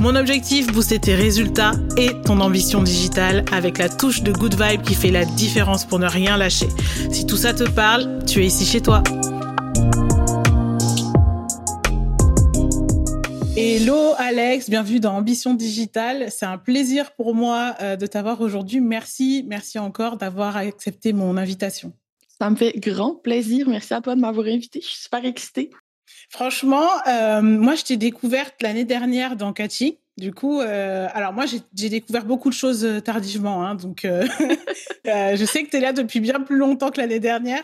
Mon objectif, booster tes résultats et ton ambition digitale avec la touche de good vibe qui fait la différence pour ne rien lâcher. Si tout ça te parle, tu es ici chez toi. Hello Alex, bienvenue dans Ambition Digitale. C'est un plaisir pour moi euh, de t'avoir aujourd'hui. Merci, merci encore d'avoir accepté mon invitation. Ça me fait grand plaisir. Merci à toi de m'avoir invité. Je suis super excitée. Franchement, euh, moi, je t'ai découverte l'année dernière dans Catchy. Du coup, euh, alors moi, j'ai découvert beaucoup de choses euh, tardivement. Hein, donc, je sais que tu es là depuis bien plus longtemps que l'année dernière.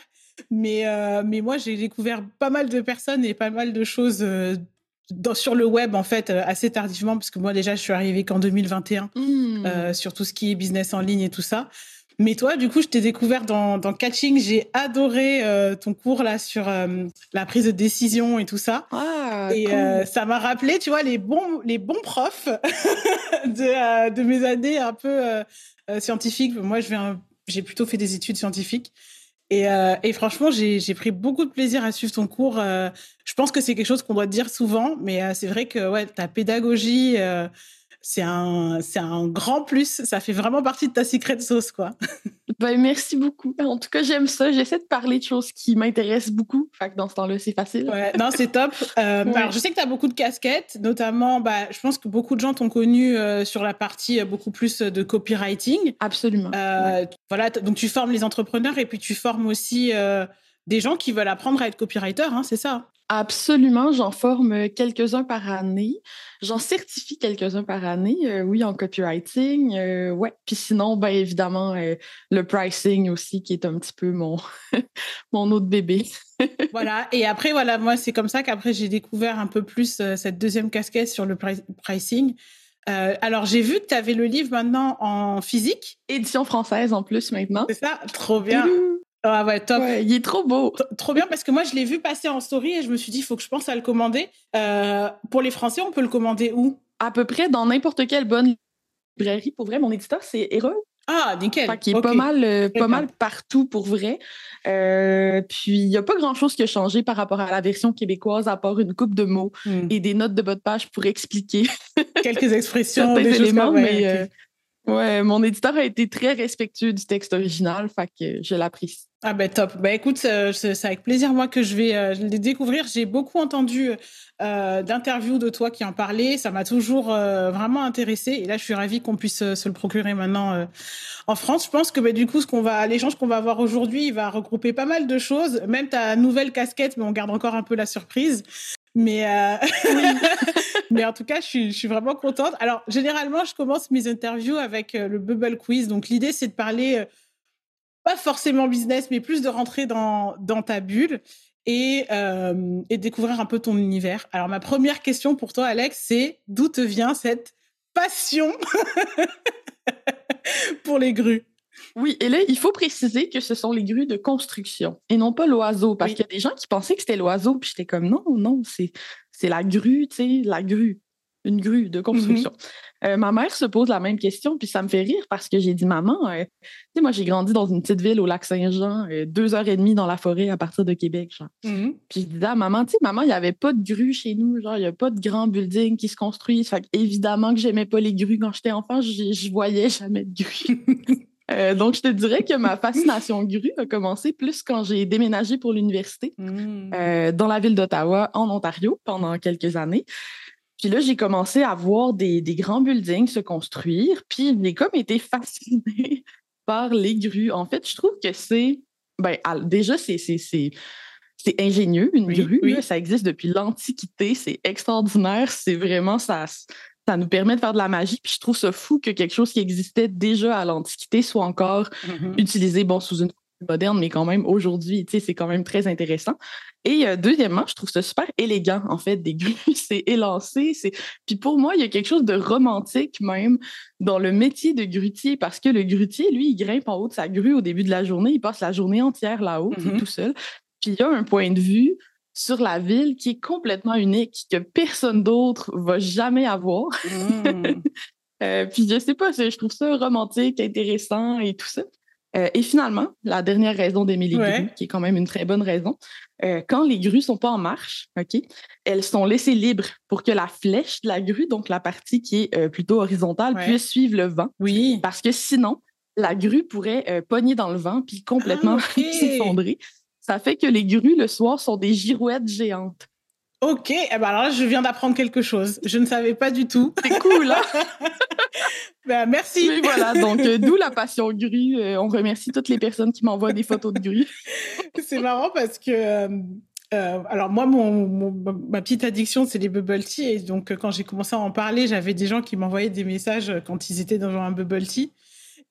Mais, mais moi, j'ai découvert pas mal de personnes et pas mal de choses dans, sur le web, en fait, assez tardivement. Parce que moi, déjà, je suis arrivée qu'en 2021 mmh. sur tout ce qui est business en ligne et tout ça. Mais toi, du coup, je t'ai découvert dans, dans Catching. J'ai adoré euh, ton cours là sur euh, la prise de décision et tout ça. Ah, et euh, ça m'a rappelé, tu vois, les bons, les bons profs de, de, mes années un peu scientifiques. Moi, je j'ai plutôt fait des études scientifiques. Et, et franchement, j'ai pris beaucoup de plaisir à suivre ton cours. je pense que c'est quelque chose qu'on doit dire souvent, mais c'est vrai que ouais, ta pédagogie c'est un, c'est un grand plus. Ça fait vraiment partie de ta secret sauce, quoi. ben, merci beaucoup. En tout cas, j'aime ça. J'essaie de parler de choses qui m'intéressent beaucoup. Fait que dans ce temps-là, c'est facile. Ouais, non, c'est top. Euh, alors, je sais que tu as beaucoup de casquettes, notamment, bah, je pense que beaucoup de gens t'ont connu euh, sur la partie euh, beaucoup plus de copywriting. Absolument. Voilà, donc tu formes les entrepreneurs et puis tu formes aussi des gens qui veulent apprendre à être copywriter, hein, c'est ça? Absolument, j'en forme quelques-uns par année. J'en certifie quelques-uns par année, euh, oui, en copywriting. Euh, ouais. Puis sinon, bien évidemment, euh, le pricing aussi, qui est un petit peu mon, mon autre bébé. voilà. Et après, voilà, moi, c'est comme ça qu'après, j'ai découvert un peu plus cette deuxième casquette sur le pricing. alors, j'ai vu que tu avais le livre maintenant en physique. Édition française en plus maintenant. C'est ça, trop bien. Ah ouais, top. il est trop beau. Trop bien parce que moi, je l'ai vu passer en story et je me suis dit, il faut que je pense à le commander. Euh, pour les Français, on peut le commander où? À peu près dans n'importe quelle bonne librairie. Pour vrai, mon éditeur, c'est Heureux. Ah, nickel. Fait qui est pas mal, euh, pas mal partout pour vrai. Euh, puis il n'y a pas grand-chose qui a changé par rapport à la version québécoise, à part une coupe de mots hmm. et des notes de bas de page pour expliquer quelques expressions, des éléments, mais ouais, mon éditeur a été très respectueux du texte original, fait que je. Ah ben top. Ben écoute, c'est avec plaisir moi que je vais euh, les découvrir. J'ai beaucoup entendu euh, d'interviews de toi qui en parlaient. Ça m'a toujours euh, vraiment intéressé. Et là, je suis ravie qu'on puisse se le procurer maintenant en France. Je pense que ben, du coup, ce qu'on va, l'échange qu'on va avoir aujourd'hui, il va regrouper pas mal de choses. Même ta nouvelle casquette, mais on garde encore un peu la surprise. Mais, mais en tout cas, je suis, je suis, vraiment contente. Alors, généralement, je commence mes interviews avec le Bubble Quiz. Donc, l'idée, c'est de parler pas forcément business, mais plus de rentrer dans, dans ta bulle et, euh, et découvrir un peu ton univers. Alors, ma première question pour toi, Alex, c'est d'où te vient cette passion pour les grues? Oui, et là, il faut préciser que ce sont les grues de construction et non pas l'oiseau, parce qu'il y a des gens qui pensaient que c'était l'oiseau, puis j'étais comme non, non, c'est la grue, tu sais, la grue une grue de construction. Mm-hmm. Euh, ma mère se pose la même question, puis ça me fait rire parce que j'ai dit Maman, euh, tu sais, moi, j'ai grandi dans une petite ville au lac Saint-Jean, euh, deux heures et demie dans la forêt à partir de Québec. Genre. Mm-hmm. Puis je disais à maman, tu sais, maman, il n'y avait pas de grue chez nous, genre, il n'y a pas de grands buildings qui se construisent. Fait évidemment que j'aimais pas les grues quand j'étais enfant, je voyais jamais de grues. donc, je te dirais que ma fascination grue a commencé plus quand j'ai déménagé pour l'université mm. dans la ville d'Ottawa, en Ontario, pendant quelques années. Puis là, j'ai commencé à voir des, grands buildings se construire, puis j'ai comme été fascinée par les grues. En fait, je trouve que c'est. Ben, déjà, c'est c'est ingénieux, une grue. ça existe depuis l'Antiquité. C'est extraordinaire. C'est vraiment ça. Ça nous permet de faire de la magie. Puis je trouve ça fou que quelque chose qui existait déjà à l'Antiquité soit encore mm-hmm. utilisé bon, sous une moderne, mais quand même aujourd'hui, c'est quand même très intéressant. Et euh, deuxièmement, je trouve ça super élégant, en fait, des grues. c'est élancé. Puis pour moi, il y a quelque chose de romantique même dans le métier de grutier, parce que le grutier, lui, il grimpe en haut de sa grue au début de la journée. Il passe la journée entière là-haut, mm-hmm. tout seul. Puis il y a un point de vue sur la ville qui est complètement unique, que personne d'autre va jamais avoir. Mm. Euh, puis je sais pas, je trouve ça romantique, intéressant et tout ça. Euh, et finalement, la dernière raison d'aimer les grues, qui est quand même une très bonne raison, euh, quand les grues sont pas en marche, ok, elles sont laissées libres pour que la flèche de la grue, donc la partie qui est plutôt horizontale, puisse suivre le vent. Oui. Parce que sinon, la grue pourrait pogner dans le vent puis complètement ah, s'effondrer. Ça fait que les grues le soir sont des girouettes géantes. Ok, eh ben alors là, je viens d'apprendre quelque chose. Je ne savais pas du tout. C'est cool, hein? ben, merci. Mais voilà, donc euh, d'où la passion grue. Euh, on remercie toutes les personnes qui m'envoient des photos de grues. c'est marrant parce que, euh, alors moi, mon, ma petite addiction, c'est les bubble tea. Et donc, quand j'ai commencé à en parler, j'avais des gens qui m'envoyaient des messages quand ils étaient dans un bubble tea.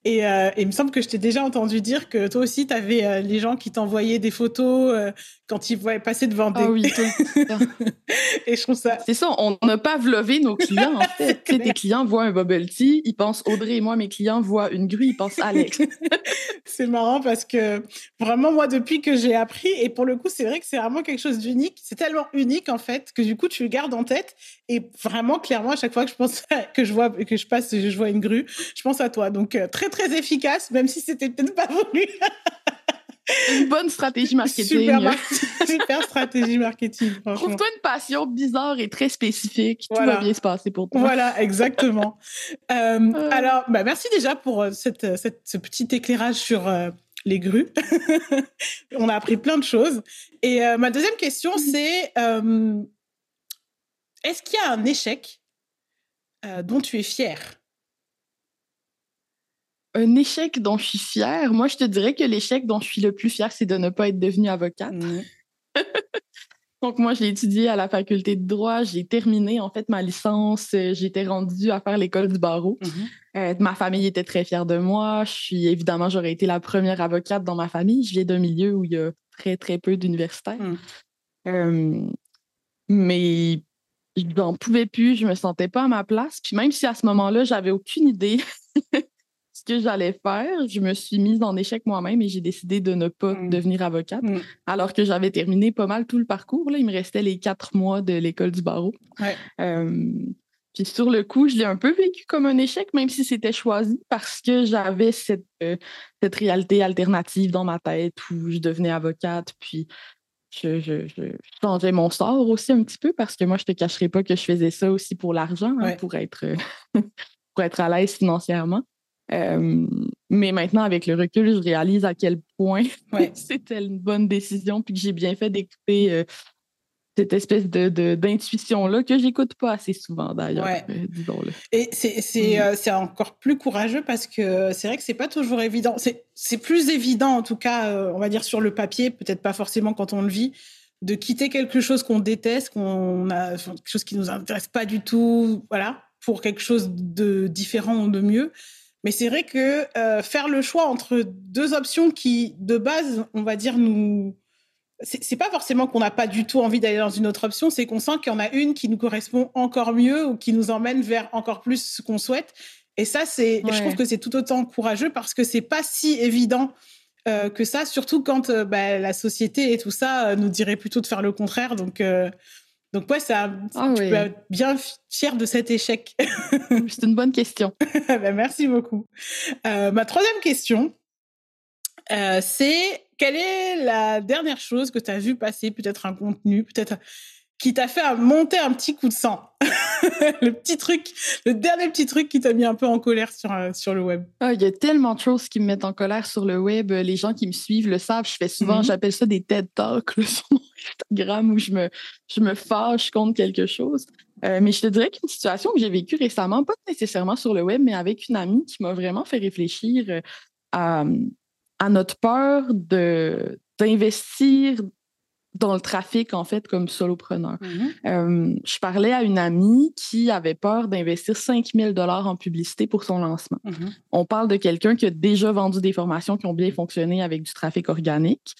Et, euh, il me semble que je t'ai déjà entendu dire que toi aussi, tu avais euh, les gens qui t'envoyaient des photos euh, quand ils voyaient passer devant des... Ah oui, Et je trouve ça... C'est ça, on n'a pas vlové nos clients, en fait. tes clients voient un bubble tea, ils pensent Audrey et moi, mes clients voient une grue, ils pensent Alex. c'est marrant parce que vraiment, moi, depuis que j'ai appris, et pour le coup, c'est vrai que c'est vraiment quelque chose d'unique. C'est tellement unique, en fait, que du coup, tu le gardes en tête. Et vraiment, clairement, à chaque fois que je pense que je vois, que je passe, je vois une grue, je pense à toi. Donc, très, très efficace, même si c'était peut-être pas voulu. une bonne stratégie marketing. Super, stratégie marketing. Trouve-toi une passion bizarre et très spécifique. Tout va bien se passer pour toi. Voilà, exactement. Euh, euh. Alors, bah, merci déjà pour euh, cette, cette, ce petit éclairage sur les grues. On a appris plein de choses. Et ma deuxième question, mm. c'est est-ce qu'il y a un échec dont tu es fier un échec dont je suis fière, moi, je te dirais que l'échec dont je suis le plus fière, c'est de ne pas être devenue avocate. Mmh. Donc, moi, j'ai étudié à la faculté de droit. J'ai terminé, en fait, ma licence. Euh, j'étais rendue à faire l'école du barreau. Mmh euh, ma famille était très fière de moi. Je suis, évidemment, j'aurais été la première avocate dans ma famille. Je viens d'un milieu où il y a très, très peu d'universitaires. Mmh. Euh, mais je n'en pouvais plus. Je me sentais pas à ma place. Puis même si à ce moment-là, j'avais aucune idée que j'allais faire, je me suis mise en échec moi-même et j'ai décidé de ne pas mmh. devenir avocate, mmh. alors que j'avais terminé pas mal tout le parcours. Là, il me restait les quatre mois de l'école du barreau. puis sur le coup, je l'ai un peu vécu comme un échec, même si c'était choisi, parce que j'avais cette, euh, cette réalité alternative dans ma tête où je devenais avocate, puis je, je, changeais mon sort aussi un petit peu, parce que moi, je te cacherai pas que je faisais ça aussi pour l'argent, hein, pour, être, pour être à l'aise financièrement mais maintenant, avec le recul, je réalise à quel point c'était une bonne décision, puis que j'ai bien fait d'écouter euh, cette espèce de, d'intuition-là que j'écoute pas assez souvent d'ailleurs, euh, disons-le. Et c'est, c'est, mmh. euh, c'est encore plus courageux parce que c'est vrai que c'est pas toujours évident. C'est, c'est plus évident, en tout cas, on va dire sur le papier, peut-être pas forcément quand on le vit, de quitter quelque chose qu'on déteste, qu'on a, quelque chose qui nous intéresse pas du tout, voilà, pour quelque chose de différent ou de mieux. Mais c'est vrai que euh, faire le choix entre deux options qui, de base, on va dire, nous. C'est pas forcément qu'on n'a pas du tout envie d'aller dans une autre option, c'est qu'on sent qu'il y en a une qui nous correspond encore mieux ou qui nous emmène vers encore plus ce qu'on souhaite. Et ça, c'est, je trouve que c'est tout autant courageux parce que c'est pas si évident euh, que ça, surtout quand euh, bah, la société et tout ça nous dirait plutôt de faire le contraire. Donc, donc ouais, ça, ah tu peux être bien fier de cet échec. C'est une bonne question. Ben, merci beaucoup. Euh, ma troisième question, euh, c'est quelle est la dernière chose que tu as vu passer, peut-être un contenu, peut-être qui t'a fait monter un petit coup de sang Le petit truc, le dernier petit truc qui t'a mis un peu en colère sur, euh, sur le web. Ah, il y a tellement de choses qui me mettent en colère sur le web. Les gens qui me suivent le savent. Je fais souvent, mhm. j'appelle ça des TED Talks sur mon Instagram où je me, je me fâche contre quelque chose. Euh, mais je te dirais qu'une situation que j'ai vécue récemment, pas nécessairement sur le web, mais avec une amie qui m'a vraiment fait réfléchir euh, à, à notre peur d'investir dans le trafic, en fait, comme solopreneur. Mm-hmm. je parlais à une amie qui avait peur d'investir 5000 dollars en publicité pour son lancement. Mm-hmm. On parle de quelqu'un qui a déjà vendu des formations qui ont bien fonctionné avec du trafic organique.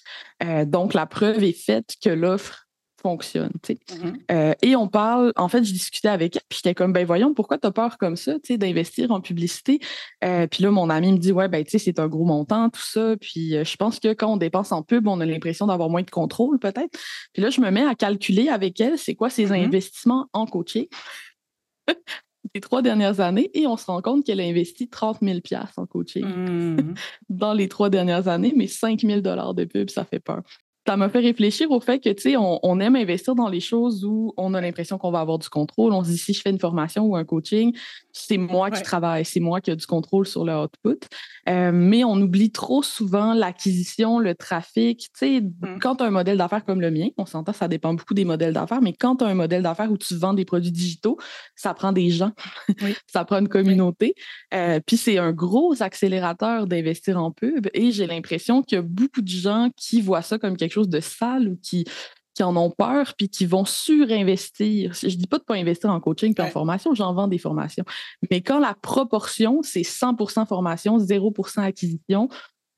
donc, la preuve est faite que l'offre fonctionne. Mm-hmm. Euh, et on parle, en fait, je discutais avec elle, puis j'étais comme, ben voyons, pourquoi tu as peur comme ça, d'investir en publicité? Euh, puis là, mon ami me dit, ouais, ben, tu sais, c'est un gros montant, tout ça. Puis euh, je pense que quand on dépense en pub, on a l'impression d'avoir moins de contrôle, peut-être. Puis là, je me mets à calculer avec elle, c'est quoi ses mm-hmm. investissements en coaching les trois dernières années et on se rend compte qu'elle a investi 30 000 en coaching mm-hmm. dans les trois dernières années, mais 5 000 de pub, ça fait peur ça m'a fait réfléchir au fait que, tu sais, on, aime investir dans les choses où on a l'impression qu'on va avoir du contrôle. On se dit, si je fais une formation ou un coaching, c'est moi qui travaille, c'est moi qui ai du contrôle sur le output. Euh, mais on oublie trop souvent l'acquisition, le trafic. Tu sais, mmh. quand tu as un modèle d'affaires comme le mien, on s'entend, ça dépend beaucoup des modèles d'affaires, mais quand tu as un modèle d'affaires où tu vends des produits digitaux, ça prend des gens, ça prend une communauté. Euh, puis c'est un gros accélérateur d'investir en pub. Et j'ai l'impression qu'il y a beaucoup de gens qui voient ça comme quelque chose de sale ou qui, qui en ont peur puis qui vont surinvestir. Je dis pas de pas investir en coaching et en formation, j'en vends des formations. Mais quand la proportion, c'est 100% formation, 0% acquisition,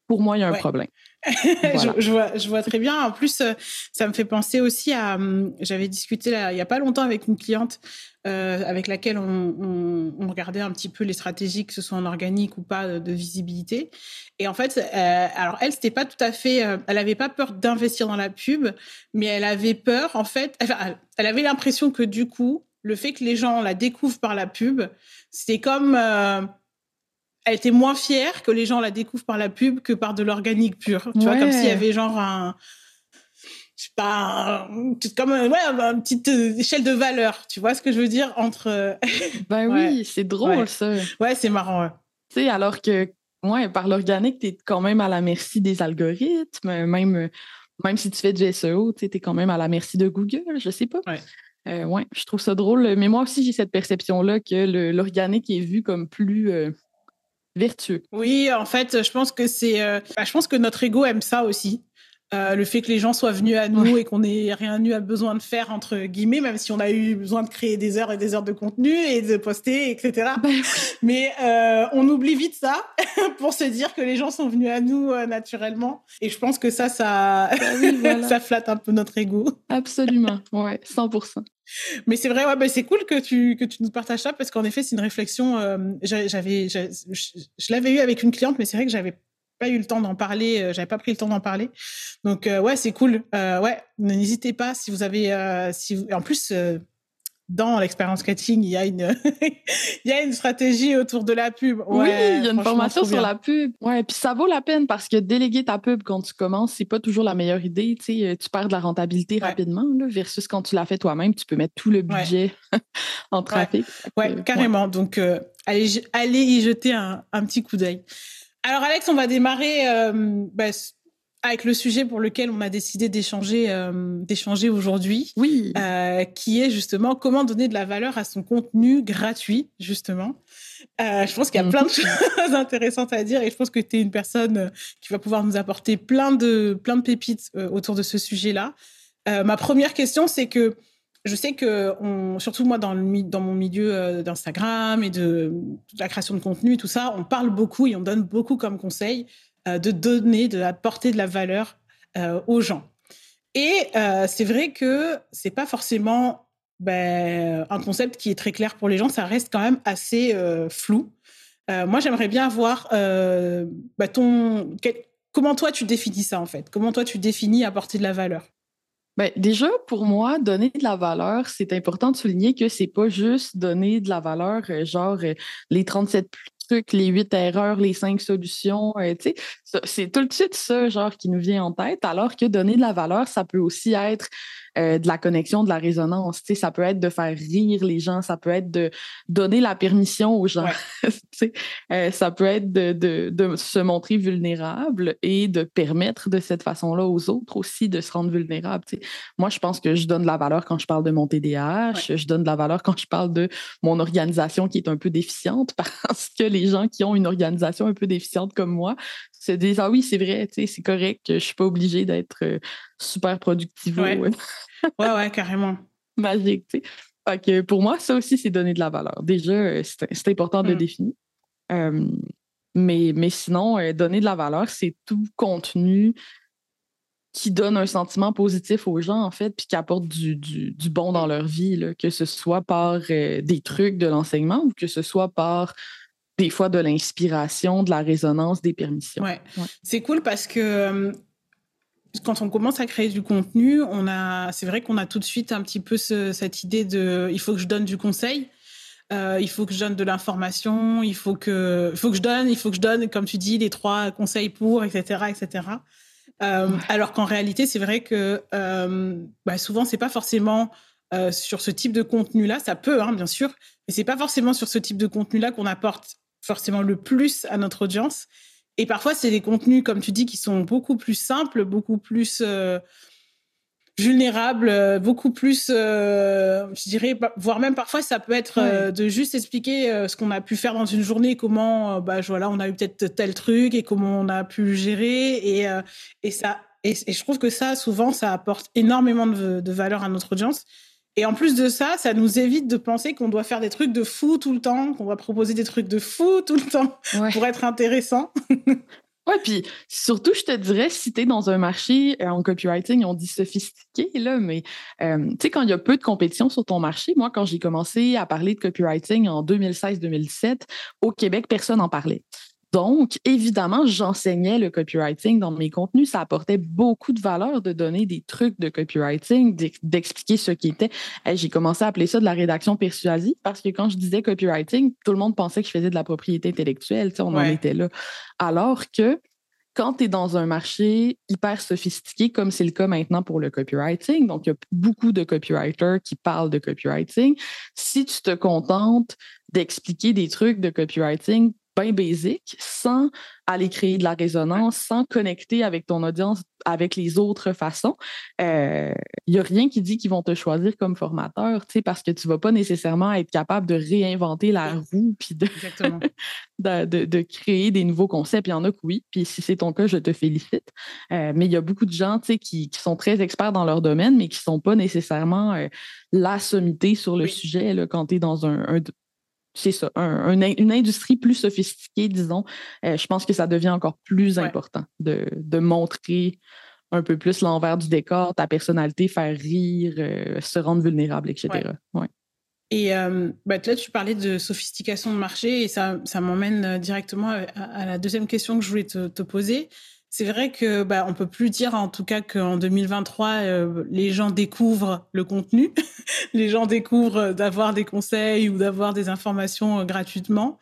pour moi, il y a un problème. je, vois, je vois très bien. En plus, euh, ça me fait penser aussi à. Hum, j'avais discuté il n'y a pas longtemps avec une cliente euh, avec laquelle on, regardait un petit peu les stratégies, que ce soit en organique ou pas, de, visibilité. Et en fait, euh, alors elle, c'était pas tout à fait. elle avait pas peur d'investir dans la pub, mais elle avait peur, en fait. elle avait l'impression que du coup, le fait que les gens la découvrent par la pub, c'était comme elle était moins fière que les gens la découvrent par la pub que par de l'organique pur. Tu vois, comme s'il y avait genre un, je sais pas, comme ouais, une petite euh, échelle de valeur. Tu vois ce que je veux dire entre. ben oui, c'est drôle ça. Ouais, c'est marrant. Tu sais, alors que ouais, par l'organique, tu es quand même à la merci des algorithmes, même, même si tu fais du SEO, tu es quand même à la merci de Google, je sais pas. Ouais. Euh, ouais, je trouve ça drôle. Mais moi aussi, j'ai cette perception-là que l'organique est vu comme plus, euh, vertueux. Oui, en fait, je pense que c'est, euh, bah, je pense que notre ego aime ça aussi. Euh, le fait que les gens soient venus à nous et qu'on n'ait rien eu à besoin de faire entre guillemets, même si on a eu besoin de créer des heures et des heures de contenu et de poster, etc. Bah Mais euh, on oublie vite ça pour se dire que les gens sont venus à nous naturellement. Et je pense que ça, ça, bah ça flatte un peu notre ego. Absolument, ouais, 100%. Mais c'est vrai, ouais, bah, c'est cool que tu, que tu nous partages ça parce qu'en effet, c'est une réflexion. Euh, j'avais, je, l'avais eu avec une cliente, mais c'est vrai que j'avais pas eu le temps d'en parler. Euh, j'avais pas pris le temps d'en parler. Donc euh, ouais, c'est cool. ouais, n'hésitez pas si vous avez, si en plus dans l'expérience coaching, il y a une il y a une stratégie autour de la pub. oui, il y a une formation sur la pub. Ouais, puis ça vaut la peine parce que déléguer ta pub quand tu commences, c'est pas toujours la meilleure idée, tu sais, tu perds de la rentabilité rapidement là, versus quand tu l'as fait toi-même, tu peux mettre tout le budget en trafic. Ouais, carrément. Donc euh, allez allez y jeter un, un petit coup d'œil. Alors Alex, on va démarrer euh, bah, avec le sujet pour lequel on a décidé d'échanger euh, d'échanger aujourd'hui. Oui. Euh, qui est justement comment donner de la valeur à son contenu gratuit, justement. Euh, je pense qu'il y a plein de mhm. choses intéressantes à dire et je pense que tu es une personne qui va pouvoir nous apporter plein de, plein de pépites autour de ce sujet-là. ma première question, c'est que je sais que, on, surtout moi, dans, le, dans mon milieu d'Instagram et de, de, la création de contenu et tout ça, on parle beaucoup et on donne beaucoup comme conseil euh, de donner, de de la valeur euh, aux gens. Et euh, c'est vrai que c'est pas forcément ben, un concept qui est très clair pour les gens, ça reste quand même assez flou. moi, j'aimerais bien voir ben, ton, comment toi tu définis ça en fait? Comment toi tu définis apporter de la valeur? Ben, déjà, pour moi, donner de la valeur, c'est important de souligner que c'est pas juste donner de la valeur, genre les 37 les huit erreurs, les cinq solutions. Euh, c'est tout de suite ça, genre, qui nous vient en tête, alors que donner de la valeur, ça peut aussi être euh, de la connexion, de la résonance. Tu sais, ça peut être de faire rire les gens, ça peut être de donner la permission aux gens. tu sais, euh, ça peut être de, de, de, se montrer vulnérable et de permettre de cette façon-là aux autres aussi de se rendre vulnérables. Tu sais. Moi, je pense que je donne de la valeur quand je parle de mon TDAH, je donne de la valeur quand je parle de mon organisation qui est un peu déficiente parce que les gens qui ont une organisation un peu déficiente comme moi se disent Ah oui, c'est vrai, c'est correct, je suis pas obligée d'être euh, super productivo. Ouais, ouais, carrément. Magique, tu sais. Fait que pour moi, ça aussi, c'est donner de la valeur. Déjà, c'est important de mm. définir. mais, mais sinon, donner de la valeur, c'est tout contenu qui donne un sentiment positif aux gens, en fait, puis qui apporte du, du, bon dans leur vie, là, que ce soit par euh, des trucs de l'enseignement ou que ce soit par des fois de l'inspiration, de la résonance, des permissions. Ouais. C'est cool parce que euh, quand on commence à créer du contenu, on a, c'est vrai qu'on a tout de suite un petit peu cette idée de, il faut que je donne du conseil. Euh, il faut que je donne de l'information, il faut que, faut que je donne, il faut que je donne, comme tu dis, les trois conseils pour, etc., etc. Euh, alors qu'en réalité, c'est vrai que euh, bah, souvent, c'est pas forcément sur ce type de contenu-là. Ça peut, hein, bien sûr, mais c'est pas forcément sur ce type de contenu-là qu'on apporte forcément le plus à notre audience. Et parfois, c'est des contenus, comme tu dis, qui sont beaucoup plus simples, beaucoup plus vulnérable, euh, beaucoup plus, euh, je dirais, voire même parfois ça peut être euh, de juste expliquer ce qu'on a pu faire dans une journée, comment, bah voilà, on a eu peut-être tel truc et comment on a pu le gérer et et ça et, je trouve que ça souvent ça apporte énormément de, de valeur à notre audience. Et en plus de ça, ça nous évite de penser qu'on doit faire des trucs de fou tout le temps, qu'on va proposer des trucs de fou tout le temps pour être intéressant. Oui, puis surtout, je te dirais, si tu es dans un marché euh, en copywriting, on dit sophistiqué, là, mais euh, tu sais, quand il y a peu de compétition sur ton marché, moi, quand j'ai commencé à parler de copywriting en 2016-2017, au Québec, personne n'en parlait. Donc, évidemment, j'enseignais le copywriting dans mes contenus. Ça apportait beaucoup de valeur de donner des trucs de copywriting, d'expliquer ce qui était. J'ai commencé à appeler ça de la rédaction persuasive parce que quand je disais copywriting, tout le monde pensait que je faisais de la propriété intellectuelle. On en était là. Alors que quand tu es dans un marché hyper sophistiqué, comme c'est le cas maintenant pour le copywriting, donc il y a beaucoup de copywriters qui parlent de copywriting, si tu te contentes d'expliquer des trucs de copywriting bien basique, sans aller créer de la résonance, sans connecter avec ton audience avec les autres façons, il euh, n'y a rien qui dit qu'ils vont te choisir comme formateur, parce que tu ne vas pas nécessairement être capable de réinventer la roue puis de, de, de, créer des nouveaux concepts. Il y en a que oui, puis si c'est ton cas, je te félicite. Euh, mais il y a beaucoup de gens qui, qui, sont très experts dans leur domaine, mais qui ne sont pas nécessairement euh, la sommité sur le sujet là, quand tu es dans un, c'est ça, une industrie plus sophistiquée, disons, euh, je pense que ça devient encore plus important de, montrer un peu plus l'envers du décor, ta personnalité, faire rire, euh, se rendre vulnérable, etc. Et euh, bah, là, tu parlais de sophistication de marché et ça, ça m'emmène directement à, la deuxième question que je voulais te poser c'est vrai que bah, on peut plus dire en tout cas qu'en 2023 euh, les gens découvrent le contenu, les gens découvrent d'avoir des conseils ou d'avoir des informations euh, gratuitement.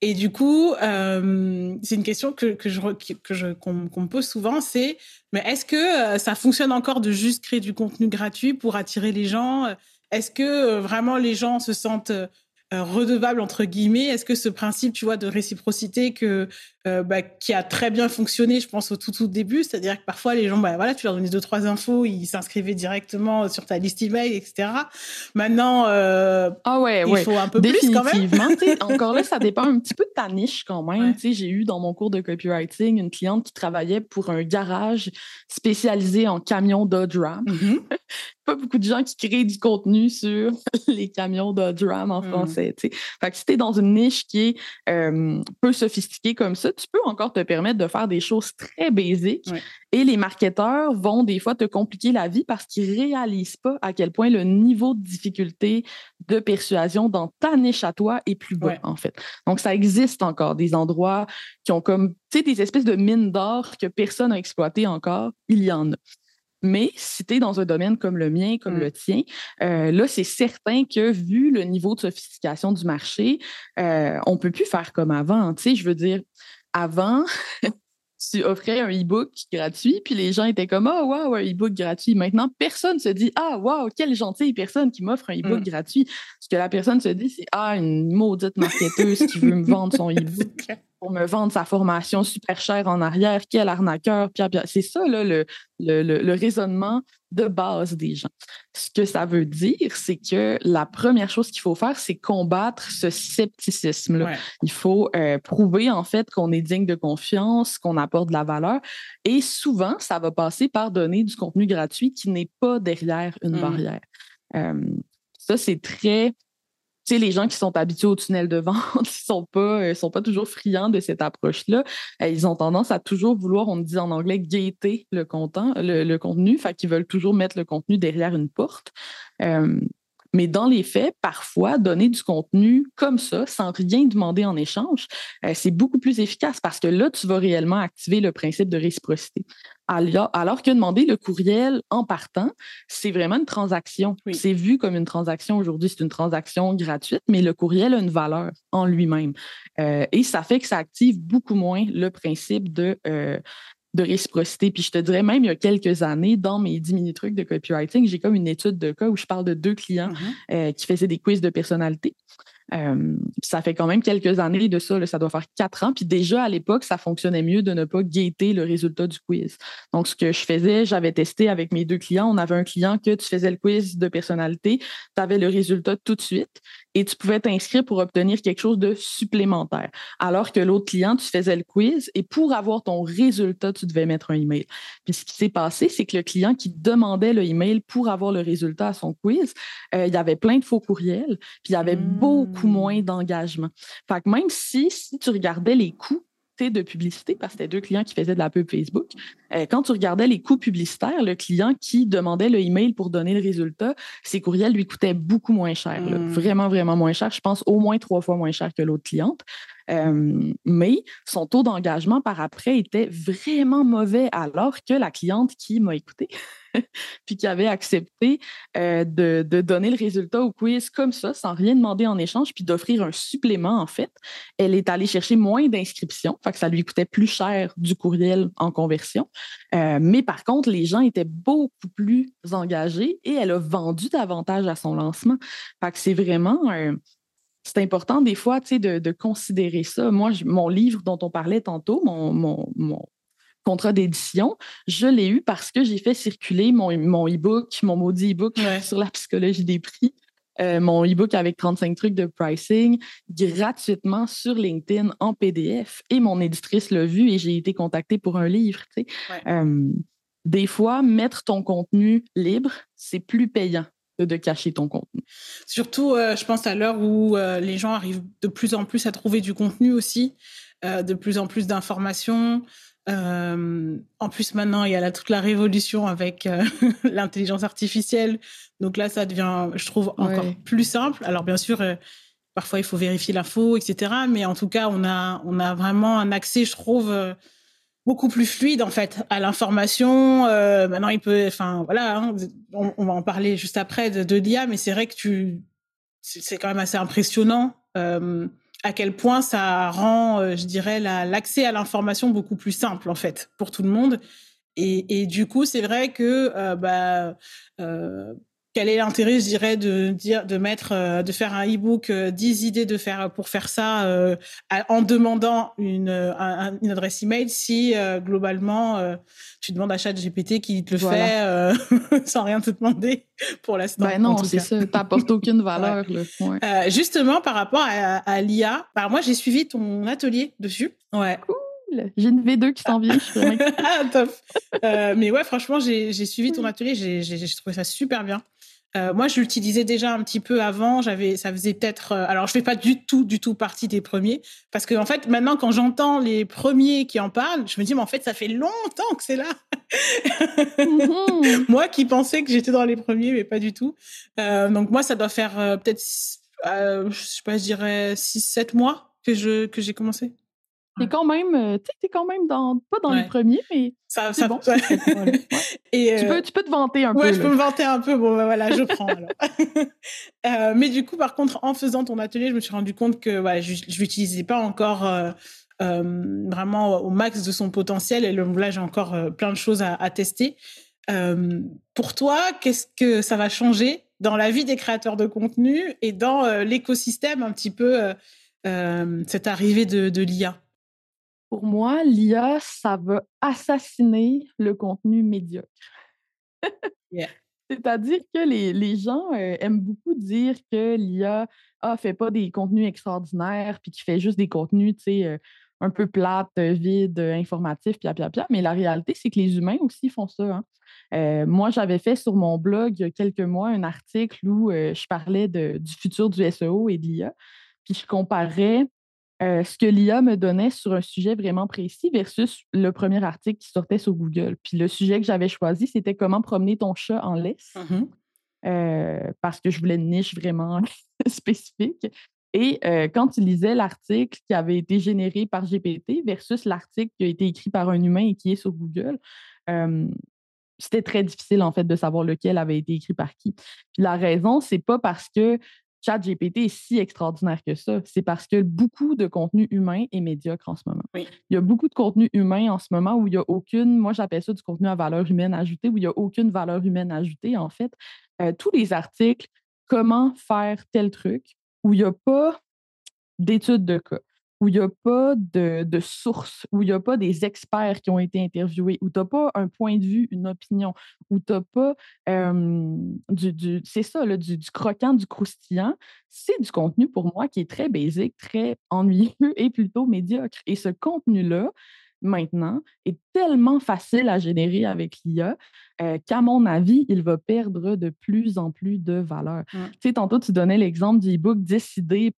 Et du coup, euh, c'est une question que, que je que je qu'on me pose souvent, c'est mais est-ce que ça fonctionne encore de juste créer du contenu gratuit pour attirer les gens? Est-ce que vraiment les gens se sentent euh, redevable entre guillemets? Est-ce que ce principe, tu vois, de réciprocité que euh, bah, qui a très bien fonctionné, je pense au tout tout début, c'est-à-dire que parfois les gens, bah voilà, tu leur donnais deux trois infos, ils s'inscrivaient directement sur ta liste email, etc. Maintenant, euh, ah ouais, il faut un peu plus quand même. encore là, ça dépend un petit peu de ta niche quand même. sais J'ai eu dans mon cours de copywriting une cliente qui travaillait pour un garage spécialisé en camions Dodge Ram. Mm-hmm. pas beaucoup de gens qui créent du contenu sur les camions Dodge Ram en mm. français. Fait que si tu es dans une niche qui est euh, peu sophistiquée comme ça, tu peux encore te permettre de faire des choses très basiques. Et les marketeurs vont des fois te compliquer la vie parce qu'ils ne réalisent pas à quel point le niveau de difficulté de persuasion dans ta niche à toi est plus bas, en fait. Donc, ça existe encore des endroits qui ont comme, tu sais, des espèces de mines d'or que personne n'a exploité encore. Il y en a. Mais si tu es dans un domaine comme le mien, comme mmh. le tien, euh, là, c'est certain que vu le niveau de sophistication du marché, euh, on ne peut plus faire comme avant. Tu sais, je veux dire, avant, tu offrais un e-book gratuit, puis les gens étaient comme Ah, oh, wow, un e-book gratuit. Maintenant, personne se dit Ah, wow, quelle gentille personne qui m'offre un e-book mmh. gratuit. Ce que la personne se dit, c'est Ah, une maudite marketeuse qui veut me vendre son e-book. pour me vendre sa formation super chère en arrière, quel arnaqueur, C'est ça, là, le, le, raisonnement de base des gens. Ce que ça veut dire, c'est que la première chose qu'il faut faire, c'est combattre ce scepticisme-là. Il faut euh, prouver, en fait, qu'on est digne de confiance, qu'on apporte de la valeur. Et souvent, ça va passer par donner du contenu gratuit qui n'est pas derrière une mmh. barrière. Euh, ça, c'est très sais, les gens qui sont habitués au tunnel de vente, ils sont pas, euh, sont pas toujours friands de cette approche-là. Euh, ils ont tendance à toujours vouloir, on dit en anglais, content, le, contenu, fait qu'ils veulent toujours mettre le contenu derrière une porte. Euh, mais dans les faits, parfois, donner du contenu comme ça, sans rien demander en échange, c'est beaucoup plus efficace parce que là, tu vas réellement activer le principe de réciprocité. Alors que demander le courriel en partant, c'est vraiment une transaction. C'est vu comme une transaction aujourd'hui, c'est une transaction gratuite, mais le courriel a une valeur en lui-même. Euh, et ça fait que ça active beaucoup moins le principe de, euh, de réciprocité. Puis je te dirais même, il y a quelques années, dans mes 10 mini-trucs de copywriting, j'ai comme une étude de cas où je parle de deux clients mm-hmm. euh, qui faisaient des quiz de personnalité. Euh, ça fait quand même quelques années de ça, ça doit faire quatre ans. Puis déjà à l'époque, ça fonctionnait mieux de ne pas guetter le résultat du quiz. Donc, ce que je faisais, j'avais testé avec mes deux clients. On avait un client que tu faisais le quiz de personnalité, tu avais le résultat tout de suite et tu pouvais t'inscrire pour obtenir quelque chose de supplémentaire. Alors que l'autre client, tu faisais le quiz et pour avoir ton résultat, tu devais mettre un email. Puis ce qui s'est passé, c'est que le client qui demandait le email pour avoir le résultat à son quiz, euh, il y avait plein de faux courriels, puis il y avait beaucoup moins mmh. d'engagement. Fait que même si, si tu regardais les coûts de publicité parce que c'était deux clients qui faisaient de la pub Facebook. Euh, quand tu regardais les coûts publicitaires, le client qui demandait le email pour donner le résultat, ses courriels lui coûtaient beaucoup moins cher, mmh. vraiment, vraiment moins cher. Je pense au moins trois fois moins cher que l'autre cliente. Mais son taux d'engagement par après était vraiment mauvais alors que la cliente qui m'a écouté puis qui avait accepté de, donner le résultat au quiz comme ça, sans rien demander en échange, puis d'offrir un supplément, en fait. Elle est allée chercher moins d'inscriptions, fait que ça lui coûtait plus cher du courriel en conversion. Mais par contre, les gens étaient beaucoup plus engagés et elle a vendu davantage à son lancement. Fait que c'est vraiment c'est important des fois de, de considérer ça. Moi, mon livre dont on parlait tantôt, mon, mon, mon contrat d'édition, je l'ai eu parce que j'ai fait circuler mon, mon e-book, mon maudit e-book sur la psychologie des prix. Euh, mon e-book avec 35 trucs de pricing gratuitement sur LinkedIn en PDF. Et mon éditrice l'a vu et j'ai été contactée pour un livre. Euh, des fois, mettre ton contenu libre, c'est plus payant de cacher ton contenu. Surtout, euh, je pense à l'heure où euh, les gens arrivent de plus en plus à trouver du contenu aussi, euh, de plus en plus d'informations. en plus, maintenant, il y a toute la révolution avec l'intelligence artificielle. Donc là, ça devient, je trouve, encore plus simple. Alors, bien sûr, parfois, il faut vérifier l'info, etc. Mais en tout cas, on a, on a vraiment un accès, je trouve, beaucoup plus fluide en fait à l'information. Euh, maintenant, il peut, enfin voilà, hein, on, va en parler juste après de, de l'IA, mais c'est vrai que tu, c'est quand même assez impressionnant euh, à quel point ça rend, euh, je dirais, l'accès à l'information beaucoup plus simple en fait pour tout le monde. Et, et du coup, c'est vrai que euh, bah, euh, quel est l'intérêt, je dirais, de dire, de mettre, euh, de faire un e-book, 10 euh, idées de faire pour faire ça euh, en demandant une, une adresse email si globalement tu demandes à ChatGPT qui te le fait sans rien te demander pour l'instant. Ben non, c'est ça, t'apportes aucune valeur. justement, par rapport à, à l'IA, moi j'ai suivi ton atelier dessus. Ouais. J'ai une V2 qui s'en vient. ah, top. mais ouais, franchement, j'ai suivi ton atelier. J'ai trouvé ça super bien. Euh, moi, je l'utilisais déjà un petit peu avant. J'avais, ça faisait peut-être. Euh, alors, je fais pas du tout, du tout partie des premiers, parce que en fait, maintenant, quand j'entends les premiers qui en parlent, je me dis, mais en fait, ça fait longtemps que c'est là. Mhm. moi, qui pensais que j'étais dans les premiers, mais pas du tout. Euh, donc moi, ça doit faire peut-être, je sais pas, je dirais 6-7 mois que je que j'ai commencé. T'es quand même, euh, tu quand même dans, pas dans les premiers, mais ça, c'est bon. Et, tu, euh, peux, tu peux te vanter un peu. Ouais, je peux me vanter un peu. Bon, ben voilà, je prends. euh, mais du coup, par contre, en faisant ton atelier, je me suis rendu compte que voilà, je ne l'utilisais pas encore euh, vraiment au max de son potentiel. Et là, j'ai encore plein de choses à, à tester. pour toi, qu'est-ce que ça va changer dans la vie des créateurs de contenu et dans l'écosystème un petit peu cette arrivée de, de l'IA Pour moi, l'IA, ça va assassiner le contenu médiocre. C'est-à-dire que les, gens euh, aiment beaucoup dire que l'IA ne ah, fait pas des contenus extraordinaires, puis qu'il fait juste des contenus, tu sais, euh, un peu plates, euh, vides, informatifs, pia, pia, pia. Mais la réalité, c'est que les humains aussi font ça. Hein. moi, j'avais fait sur mon blog il y a quelques mois un article où je parlais du futur du SEO et de l'IA, puis je comparais ce que l'IA me donnait sur un sujet vraiment précis versus le premier article qui sortait sur Google. Puis le sujet que j'avais choisi, c'était comment promener ton chat en laisse, mmh parce que je voulais une niche vraiment spécifique. Et quand tu lisais l'article qui avait été généré par GPT versus l'article qui a été écrit par un humain et qui est sur Google, c'était très difficile en fait de savoir lequel avait été écrit par qui. Puis la raison, c'est pas parce que ChatGPT est si extraordinaire que ça, c'est parce que beaucoup de contenu humain est médiocre en ce moment. Il y a beaucoup de contenu humain en ce moment où il n'y a aucune, moi j'appelle ça du contenu à valeur humaine ajoutée, où il n'y a aucune valeur humaine ajoutée en fait. Euh, tous les articles, comment faire tel truc, où il n'y a pas d'études de cas, où il n'y a pas de, sources, où il n'y a pas des experts qui ont été interviewés, où tu n'as pas un point de vue, une opinion, où tu n'as pas du, c'est ça, du, du, croquant, du croustillant, c'est du contenu pour moi qui est très basique, très ennuyeux et plutôt médiocre. Et ce contenu-là, maintenant est tellement facile à générer avec l'IA euh, qu'à mon avis, il va perdre de plus en plus de valeur. Mmh. Tu sais, tantôt, tu donnais l'exemple du e-book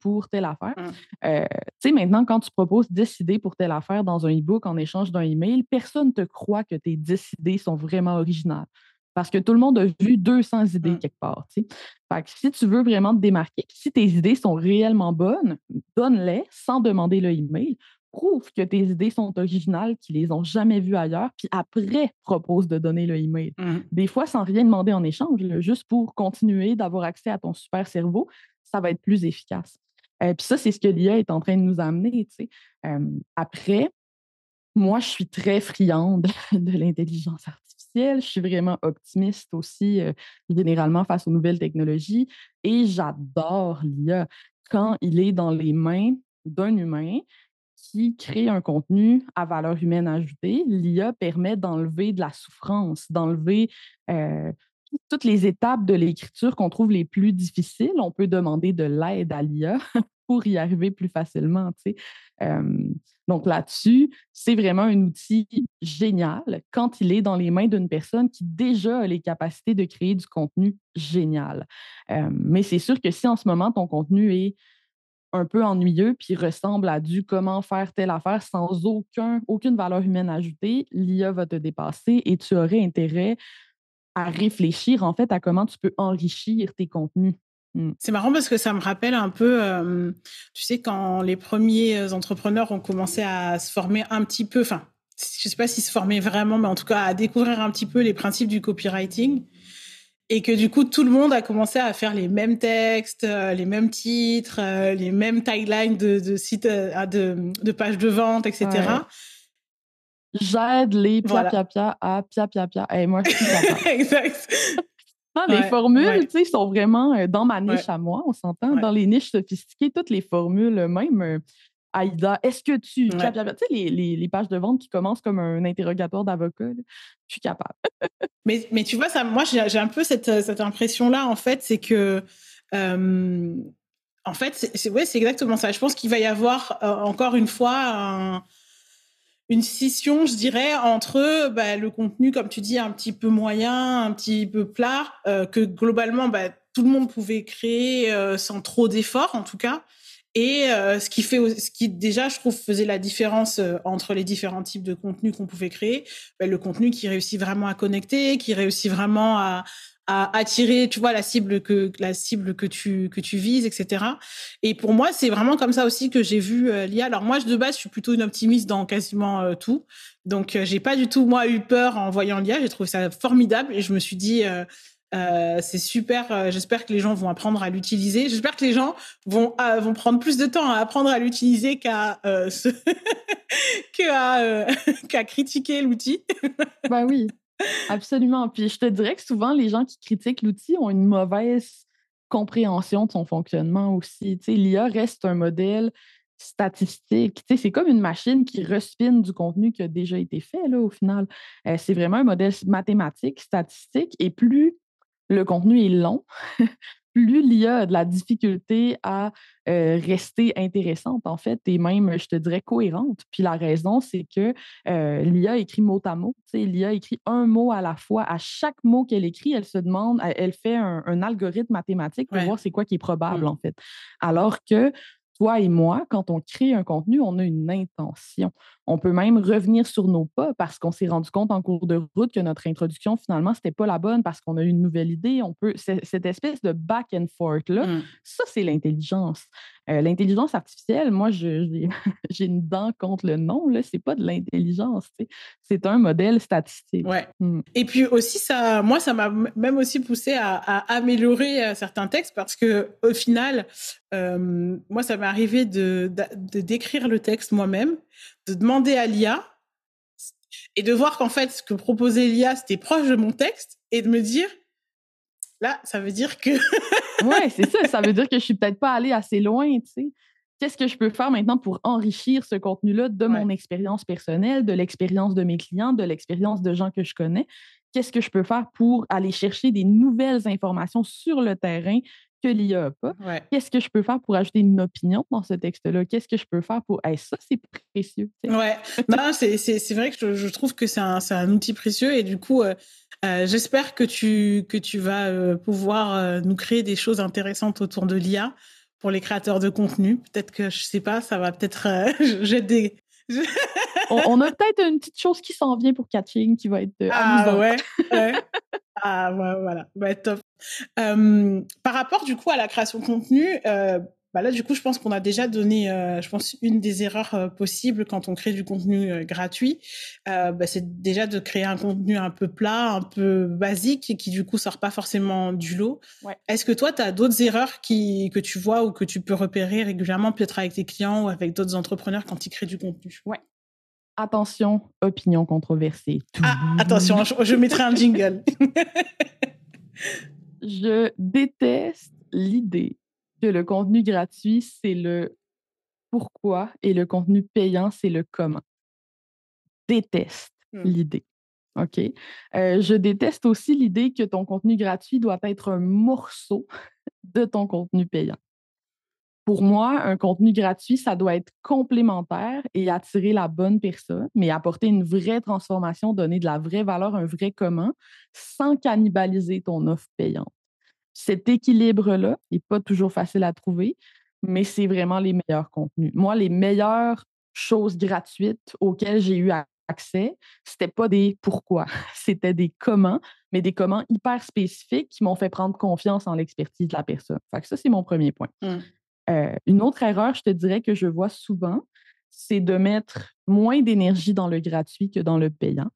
pour telle affaire. Mmh. Euh, tu sais, maintenant, quand tu proposes Décider pour telle affaire dans un e-book en échange d'un email, personne ne te croit que tes décidés sont vraiment originales. Parce que tout le monde a vu 200 idées mmh. quelque part. Fait que si tu veux vraiment te démarquer, si tes idées sont réellement bonnes, donne-les sans demander le email prouve que tes idées sont originales, qu'ils les ont jamais vues ailleurs, puis après propose de donner le email. Mmh. Des fois, sans rien demander en échange, juste pour continuer d'avoir accès à ton super cerveau, ça va être plus efficace. Euh, puis ça, c'est ce que l'IA est en train de nous amener. après, moi, je suis très friande de l'intelligence artificielle. Je suis vraiment optimiste aussi, euh, généralement, face aux nouvelles technologies. Et j'adore l'IA quand il est dans les mains d'un humain qui crée un contenu à valeur humaine ajoutée, l'IA permet d'enlever de la souffrance, d'enlever euh, toutes les étapes de l'écriture qu'on trouve les plus difficiles. On peut demander de l'aide à l'IA pour y arriver plus facilement. donc là-dessus, c'est vraiment un outil génial quand il est dans les mains d'une personne qui déjà a les capacités de créer du contenu génial. mais c'est sûr que si en ce moment ton contenu est un peu ennuyeux puis ressemble à du comment faire telle affaire sans aucun, aucune valeur humaine ajoutée, l'IA va te dépasser et tu aurais intérêt à réfléchir en fait à comment tu peux enrichir tes contenus. Mmh. C'est marrant parce que ça me rappelle un peu, tu sais, quand les premiers entrepreneurs ont commencé à se former un petit peu, enfin, je ne sais pas s'ils se formaient vraiment, mais en tout cas à découvrir un petit peu les principes du copywriting et que du coup tout le monde a commencé à faire les mêmes textes, euh, les mêmes titres, euh, les mêmes taglines de, de sites, euh, de, de, pages de vente, etc. J'aide les pia pia pia à pia pia pia. Et moi, je suis exact. les formules, tu sais, sont vraiment dans ma niche à moi, on s'entend. Dans les niches sophistiquées, toutes les formules, même Aïda, est-ce que tu. Tu sais, les, les, pages de vente qui commencent comme un interrogatoire d'avocat, je suis capable. mais, mais tu vois, ça, moi, j'ai un peu cette, cette impression-là, en fait, c'est que. en fait, c'est ouais, exactement ça. Je pense qu'il va y avoir, euh, encore une fois, une scission, je dirais, entre bah, le contenu, comme tu dis, un petit peu moyen, un petit peu plat, euh, que globalement, bah, tout le monde pouvait créer euh, sans trop d'efforts, en tout cas. Et euh, ce qui fait, ce qui déjà, je trouve, faisait la différence euh, entre les différents types de contenus qu'on pouvait créer, ben, le contenu qui réussit vraiment à connecter, qui réussit vraiment à, à attirer, tu vois, la cible que la cible que tu que tu vises, etc. Et pour moi, c'est vraiment comme ça aussi que j'ai vu euh, l'IA. Alors moi, de base, je suis plutôt une optimiste dans quasiment tout, donc j'ai pas du tout moi eu peur en voyant l'IA. J'ai trouvé ça formidable et je me suis dit euh, c'est super. Euh, j'espère que les gens vont apprendre à l'utiliser. J'espère que les gens vont euh, vont prendre plus de temps à apprendre à l'utiliser qu'à qu'à critiquer l'outil. bah oui, absolument. Puis je te dirais que souvent les gens qui critiquent l'outil ont une mauvaise compréhension de son fonctionnement aussi. L'IA reste un modèle statistique. c'est comme une machine qui respine du contenu qui a déjà été fait, là, au final. C'est vraiment un modèle mathématique, statistique, et plus le contenu est long, plus l'IA a de la difficulté à euh, rester intéressante, en fait, et même, je te dirais, cohérente. Puis la raison, c'est que euh, l'IA écrit mot à mot. L'IA écrit un mot à la fois. À chaque mot qu'elle écrit, elle se demande, elle, fait un, algorithme mathématique pour voir c'est quoi qui est probable, mmh. en fait. Alors que toi et moi, quand on crée un contenu, on a une intention. On peut même revenir sur nos pas parce qu'on s'est rendu compte en cours de route que notre introduction, finalement, ce n'était pas la bonne parce qu'on a eu une nouvelle idée. On peut, cette espèce de back and forth-là, mmh. ça, c'est l'intelligence. Euh, l'intelligence artificielle, moi, j'ai une dent contre le nom, ce n'est pas de l'intelligence, c'est un modèle statistique. Ouais. Mmh. Et puis aussi, ça, moi, ça m'a même aussi poussé à, améliorer euh, certains textes parce que au final, euh, moi, ça m'est arrivé de, de, décrire le texte moi-même, de demander à l'IA et de voir qu'en fait, ce que proposait l'IA, c'était proche de mon texte et de me dire, Là, ça veut dire que. oui, c'est ça. Ça veut dire que je suis peut-être pas allée assez loin, tu sais. Qu'est-ce que je peux faire maintenant pour enrichir ce contenu-là de mon expérience personnelle, de l'expérience de mes clients, de l'expérience de gens que je connais? Qu'est-ce que je peux faire pour aller chercher des nouvelles informations sur le terrain que l'IA n'a pas. Qu'est-ce que je peux faire pour ajouter une opinion dans ce texte-là? Qu'est-ce que je peux faire pour. ça, c'est précieux. Ouais, non, c'est vrai que je, trouve que c'est un, un, outil précieux et du coup, euh, euh, j'espère que tu, que tu vas euh, pouvoir nous créer des choses intéressantes autour de l'IA pour les créateurs de contenu. Peut-être que, je sais pas, ça va peut-être. j'ai des. on, a peut-être une petite chose qui s'en vient pour Catching qui va être ah, Ouais, ouais. Ah, ouais, voilà. Bah, top. par rapport, du coup, à la création de contenu, euh, bah là, du coup, je pense qu'on a déjà donné, euh, je pense, une des erreurs euh, possibles quand on crée du contenu gratuit. Bah, c'est déjà de créer un contenu un peu plat, un peu basique et qui, du coup, sort pas forcément du lot. Est-ce que toi, tu as d'autres erreurs qui, que tu vois ou que tu peux repérer régulièrement, peut-être avec tes clients ou avec d'autres entrepreneurs quand ils créent du contenu? Ouais. Attention, opinion controversée. Ah, attention, je, mettrai un jingle. je déteste l'idée que le contenu gratuit, c'est le pourquoi et le contenu payant, c'est le comment. Déteste hmm. l'idée. OK? Euh, je déteste aussi l'idée que ton contenu gratuit doit être un morceau de ton contenu payant pour moi, un contenu gratuit, ça doit être complémentaire et attirer la bonne personne, mais apporter une vraie transformation, donner de la vraie valeur, un vrai commun, sans cannibaliser ton offre payante. Cet équilibre-là n'est pas toujours facile à trouver, mais c'est vraiment les meilleurs contenus. Moi, les meilleures choses gratuites auxquelles j'ai eu accès, c'était pas des pourquoi, c'était des comment, mais des comment hyper spécifiques qui m'ont fait prendre confiance en l'expertise de la personne. Fait que ça, c'est mon premier point. Mmh. Euh, une autre erreur, je te dirais, que je vois souvent, c'est de mettre moins d'énergie dans le gratuit que dans le payant,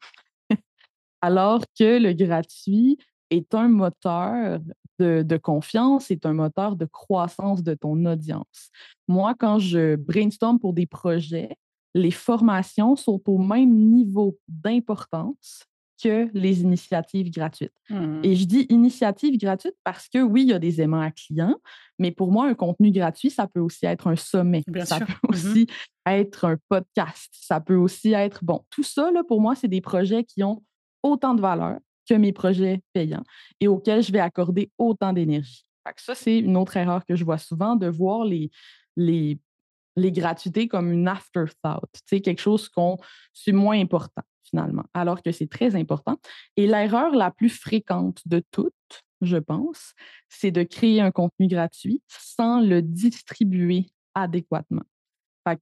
alors que le gratuit est un moteur de, de, confiance, est un moteur de croissance de ton audience. Moi, quand je brainstorm pour des projets, les formations sont au même niveau d'importance que les initiatives gratuites. Mmh. Et je dis initiative gratuite parce que oui, il y a des aimants à clients, mais pour moi, un contenu gratuit, ça peut aussi être un sommet. ça peut mmh aussi être un podcast. Ça peut aussi être, bon, tout ça, là, pour moi, c'est des projets qui ont autant de valeur que mes projets payants et auxquels je vais accorder autant d'énergie. Ça, c'est une autre erreur que je vois souvent, de voir les, les, les gratuités comme une afterthought, quelque chose qu'on c'est moins important finalement, alors que c'est très important. Et l'erreur la plus fréquente de toutes, je pense, c'est de créer un contenu gratuit sans le distribuer adéquatement.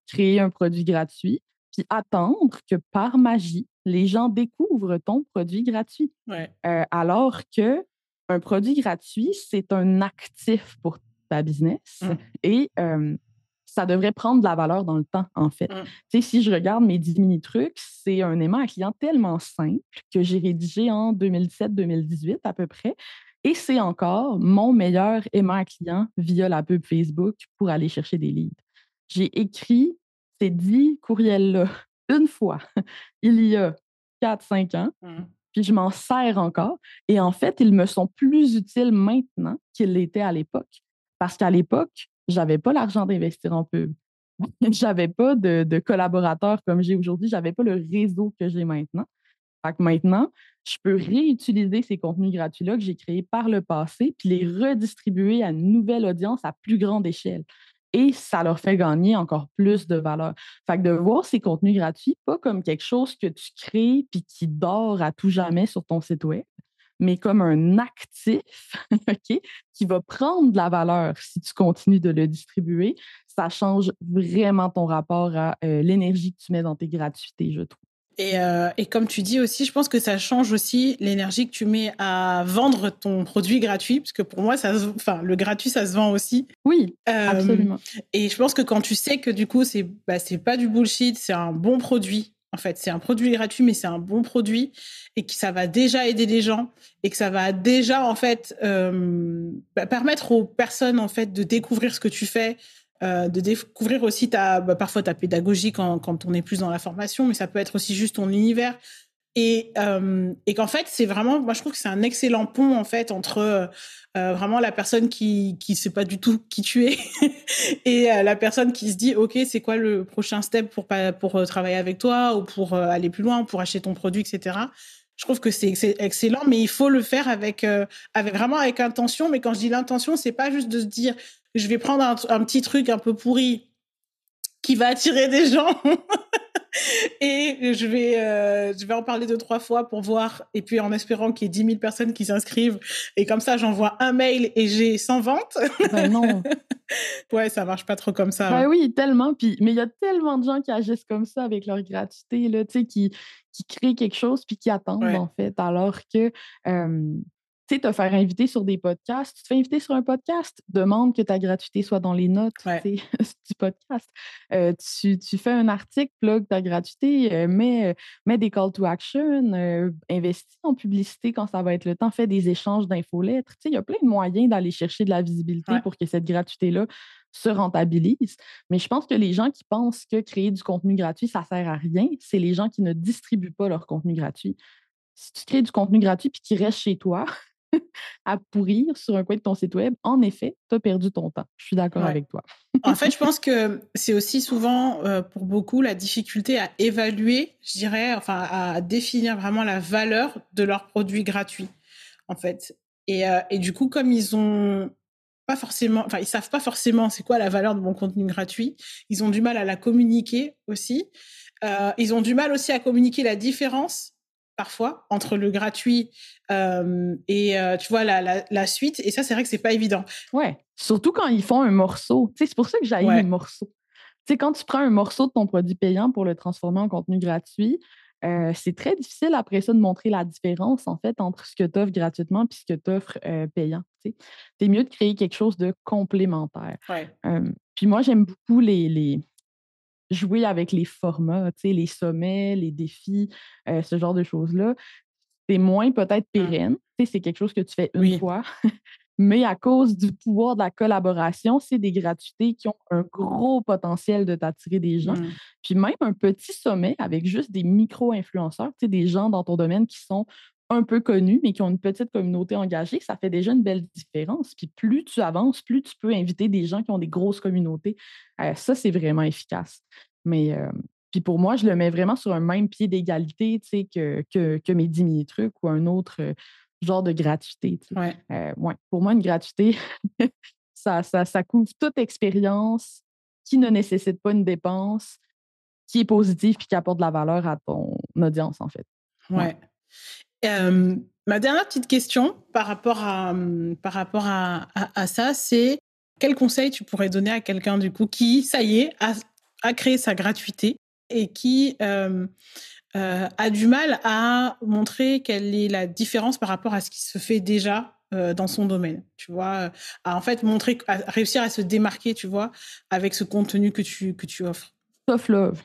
Créer un produit gratuit, puis attendre que par magie, les gens découvrent ton produit gratuit. Euh, alors que un produit gratuit, c'est un actif pour ta business mmh. et ça devrait prendre de la valeur dans le temps, en fait. Mmh. Si je regarde mes 10 mini-trucs, c'est un aimant à client tellement simple que j'ai rédigé en 2017-2018 à peu près. Et c'est encore mon meilleur aimant à client via la pub Facebook pour aller chercher des leads. J'ai écrit ces 10 courriels-là une fois il y a 4-5 ans, mmh. puis je m'en sers encore. Et en fait, ils me sont plus utiles maintenant qu'ils l'étaient à l'époque. Parce qu'à l'époque, j'avais pas l'argent d'investir en pub. j'avais pas de, collaborateurs comme j'ai aujourd'hui, j'avais pas le réseau que j'ai maintenant. Fait que maintenant, je peux réutiliser ces contenus gratuits-là que j'ai créés par le passé, puis les redistribuer à une nouvelle audience à plus grande échelle. Et ça leur fait gagner encore plus de valeur. Fait que de voir ces contenus gratuits, pas comme quelque chose que tu crées puis qui dort à tout jamais sur ton site web, mais comme un actif qui va prendre de la valeur si tu continues de le distribuer. Ça change vraiment ton rapport à euh, l'énergie que tu mets dans tes gratuités, je trouve. Et, euh, et, comme tu dis aussi, je pense que ça change aussi l'énergie que tu mets à vendre ton produit gratuit, parce que pour moi, ça, enfin, le gratuit, ça se vend aussi. Oui, euh, absolument. Et je pense que quand tu sais que du coup, c'est bah, c'est pas du bullshit, c'est un bon produit en fait. C'est un produit gratuit, mais c'est un bon produit et que ça va déjà aider les gens et que ça va déjà, en fait, euh, bah, permettre aux personnes, en fait, de découvrir ce que tu fais, euh, de découvrir aussi ta, bah, parfois ta pédagogie quand, quand on est plus dans la formation, mais ça peut être aussi juste ton univers. Et, euh, et qu'en fait, c'est vraiment, moi je trouve que c'est un excellent pont en fait entre euh, vraiment la personne qui qui sait pas du tout qui tu es et la personne qui se dit ok c'est quoi le prochain step pour pour travailler avec toi ou pour aller plus loin, pour acheter ton produit, etc. Je trouve que c'est excellent, mais il faut le faire avec avec vraiment avec intention. Mais quand je dis l'intention, c'est pas juste de se dire je vais prendre un, un petit truc un peu pourri qui va attirer des gens et je vais, euh, je vais en parler deux, trois fois pour voir. Et puis en espérant qu'il y ait 10 000 personnes qui s'inscrivent. Et comme ça, j'envoie un mail et j'ai 100 ventes. Ben non. ouais, ça marche pas trop comme ça. Ben oui, tellement. Puis, mais il y a tellement de gens qui agissent comme ça avec leur gratuité, là, qui, qui créent quelque chose puis qui attendent, en fait. Alors que. Euh, tu sais, te faire inviter sur des podcasts, tu te fais inviter sur un podcast, demande que ta gratuité soit dans les notes du podcast. Euh, tu, fais un article, plug ta gratuité, euh, mets, des call to action, euh, investis en publicité quand ça va être le temps, fais des échanges d'infolettres. Tu sais, il y a plein de moyens d'aller chercher de la visibilité pour que cette gratuité-là se rentabilise. Mais je pense que les gens qui pensent que créer du contenu gratuit, ça sert à rien, c'est les gens qui ne distribuent pas leur contenu gratuit. Si tu crées du contenu gratuit puis qui reste chez toi, à pourrir sur un coin de ton site web, en effet, tu as perdu ton temps. Je suis d'accord avec toi. en fait, je pense que c'est aussi souvent euh, pour beaucoup la difficulté à évaluer, je dirais, enfin à définir vraiment la valeur de leurs produits gratuits, en fait. Et, euh, et du coup, comme ils ont pas forcément, enfin ils savent pas forcément c'est quoi la valeur de mon contenu gratuit, ils ont du mal à la communiquer aussi. Euh, ils ont du mal aussi à communiquer la différence parfois entre le gratuit euh, et euh, tu vois la, la, suite. Et ça, c'est vrai que c'est pas évident. Ouais, surtout quand ils font un morceau. c'est pour ça que j'ai ouais. les morceaux. Tu quand tu prends un morceau de ton produit payant pour le transformer en contenu gratuit, euh, c'est très difficile après ça de montrer la différence en fait entre ce que tu offres gratuitement et ce que tu offres payant. C'est mieux de créer quelque chose de complémentaire. puis moi, j'aime beaucoup les, les, jouer avec les formats, les sommets, les défis, euh, ce genre de choses-là. C'est moins peut-être mmh. pérenne. C'est quelque chose que tu fais une fois. Mais à cause du pouvoir de la collaboration, c'est des gratuités qui ont un gros potentiel de t'attirer des gens. Mmh. Puis même un petit sommet avec juste des micro-influenceurs, des gens dans ton domaine qui sont un peu connus, mais qui ont une petite communauté engagée, ça fait déjà une belle différence. Puis plus tu avances, plus tu peux inviter des gens qui ont des grosses communautés. Euh, ça, c'est vraiment efficace. Mais euh, puis pour moi, je le mets vraiment sur un même pied d'égalité que, que, que, mes 10 000 trucs ou un autre euh, genre de gratuité. Ouais. Pour moi, une gratuité, ça, ça, ça couvre toute expérience qui ne nécessite pas une dépense, qui est positive puis qui apporte de la valeur à ton audience, en fait. Ouais ma dernière petite question par rapport à, par rapport à, à, ça, c'est quel conseil tu pourrais donner à quelqu'un du coup qui, ça y est, a, a créé sa gratuité et qui euh, a du mal à montrer quelle est la différence par rapport à ce qui se fait déjà euh, dans son domaine, tu vois, à en fait montrer, réussir à se démarquer, tu vois, avec ce contenu que tu, que tu offres? Tough love.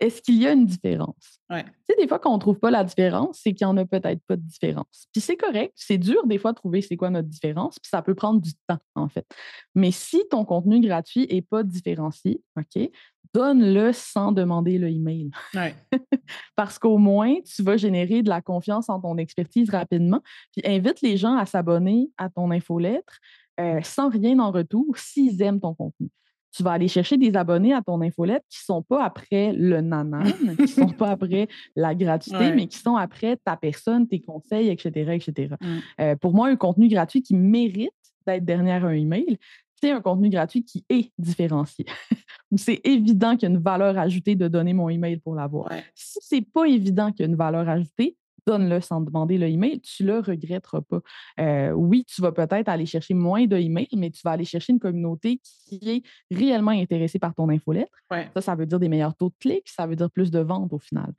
Est-ce qu'il y a une différence? Ouais. Tu sais, des fois, quand on ne trouve pas la différence, c'est qu'il n'y en a peut-être pas de différence. Puis c'est correct, c'est dur des fois de trouver c'est quoi notre différence, puis ça peut prendre du temps, en fait. Mais si ton contenu gratuit n'est pas différencié, OK, donne-le sans demander le email. Ouais. Parce qu'au moins, tu vas générer de la confiance en ton expertise rapidement, puis invite les gens à s'abonner à ton infolettre euh, sans rien en retour s'ils aiment ton contenu. Tu vas aller chercher des abonnés à ton infolette qui ne sont pas après le nanan, qui ne sont pas après la gratuité, mais qui sont après ta personne, tes conseils, etc. etc. Mm. Euh, pour moi, un contenu gratuit qui mérite d'être derrière un email, c'est un contenu gratuit qui est différencié. Où c'est évident qu'il y a une valeur ajoutée de donner mon email pour l'avoir. Si Si n'est pas évident qu'il y a une valeur ajoutée, donne-le sans demander le email, tu le regretteras pas. Euh, oui, tu vas peut-être aller chercher moins de emails, mais tu vas aller chercher une communauté qui est réellement intéressée par ton infolettre. Ça, ça veut dire des meilleurs taux de clics, ça veut dire plus de ventes au final.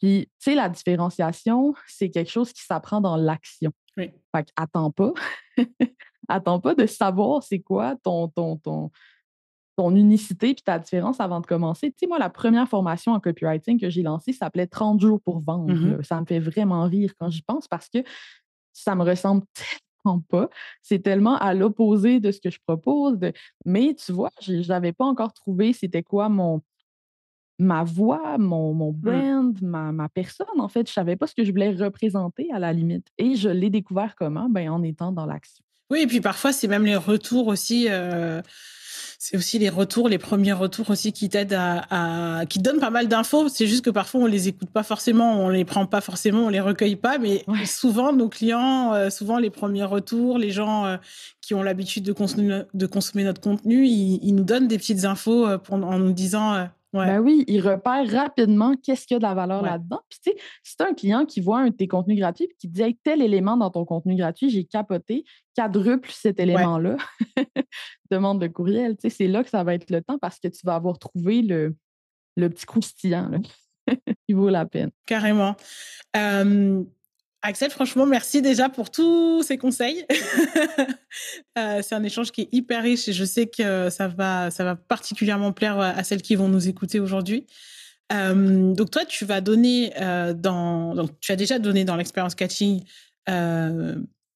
puis, tu sais, la différenciation, c'est quelque chose qui s'apprend dans l'action. Oui. Fait attends pas. attends pas de savoir c'est quoi ton, ton, ton, ton unicité puis ta différence avant de commencer. Tu sais, moi, la première formation en copywriting que j'ai lancée s'appelait 30 jours pour vendre. Mmh ça me fait vraiment rire quand j'y pense parce que ça me ressemble tellement pas. C'est tellement à l'opposé de ce que je propose. Mais tu vois, je n'avais pas encore trouvé c'était quoi mon ma voix, mon, mon mmh. brand, ma, ma, personne. En fait, je ne savais pas ce que je voulais représenter à la limite. Et je l'ai découvert comment? Ben, en étant dans l'action. Oui, et puis parfois, c'est même les retours aussi. Euh, c'est aussi les retours, les premiers retours aussi qui t'aident à, qui donnent pas mal d'infos. C'est juste que parfois on les écoute pas forcément, on les prend pas forcément, on les recueille pas. Mais souvent nos clients, euh, souvent les premiers retours, les gens euh, qui ont l'habitude de consommer, de consommer notre contenu, ils, nous donnent des petites infos euh, en nous disant ben oui, il repère rapidement qu'est-ce qu'il y a de la valeur là-dedans. Puis, tu sais, si tu un client qui voit un de tes contenus gratuits et qui dit tel élément dans ton contenu gratuit, j'ai capoté, quadruple cet élément-là, demande de courriel. Tu sais, c'est là que ça va être le temps parce que tu vas avoir trouvé le, le petit croustillant qui vaut la peine. Carrément. Axel, franchement, merci déjà pour tous ces conseils. Euh, c'est un échange qui est hyper riche et je sais que ça va, ça va particulièrement plaire à celles qui vont nous écouter aujourd'hui. Euh, donc toi, tu vas donner euh, dans, donc tu as déjà donné dans l'expérience catching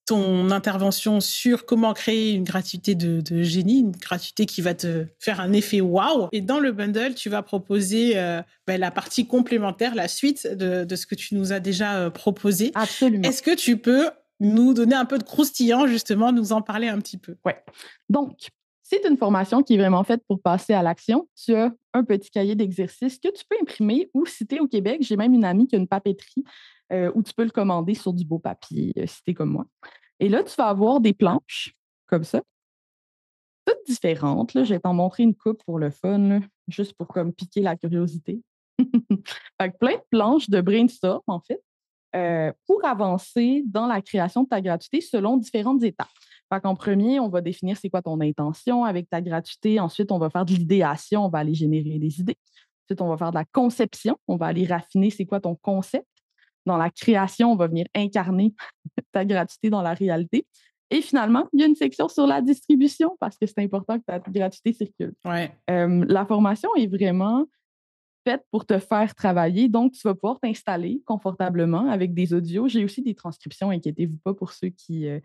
ton intervention sur comment créer une gratuité de, génie, une gratuité qui va te faire un effet wow. Et dans le bundle, tu vas proposer euh, ben, la partie complémentaire, la suite de, ce que tu nous as déjà euh, proposé. Absolument. Est-ce que tu peux nous donner un peu de croustillant, justement, nous en parler un petit peu? Oui. Donc, c'est une formation qui est vraiment faite pour passer à l'action. Tu as un petit cahier d'exercices que tu peux imprimer ou si tu es au Québec, j'ai même une amie qui a une papeterie euh, où tu peux le commander sur du beau papier si tu es comme moi. Et là, tu vas avoir des planches comme ça, toutes différentes. Là. Je vais t'en montrer une coupe pour le fun, juste pour comme piquer la curiosité. fait plein de planches de brainstorm, en fait, euh, pour avancer dans la création de ta gratuité selon différentes étapes. Fait qu'en premier, on va définir c'est quoi ton intention avec ta gratuité. Ensuite, on va faire de l'idéation, on va aller générer des idées. Ensuite, on va faire de la conception, on va aller raffiner c'est quoi ton concept dans la création, on va venir incarner ta gratuité dans la réalité. Et finalement, il y a une section sur la distribution parce que c'est important que ta gratuité circule. Euh, la formation est vraiment faite pour te faire travailler. Donc, tu vas pouvoir t'installer confortablement avec des audios. J'ai aussi des transcriptions, inquiétez-vous pas pour ceux qui, euh,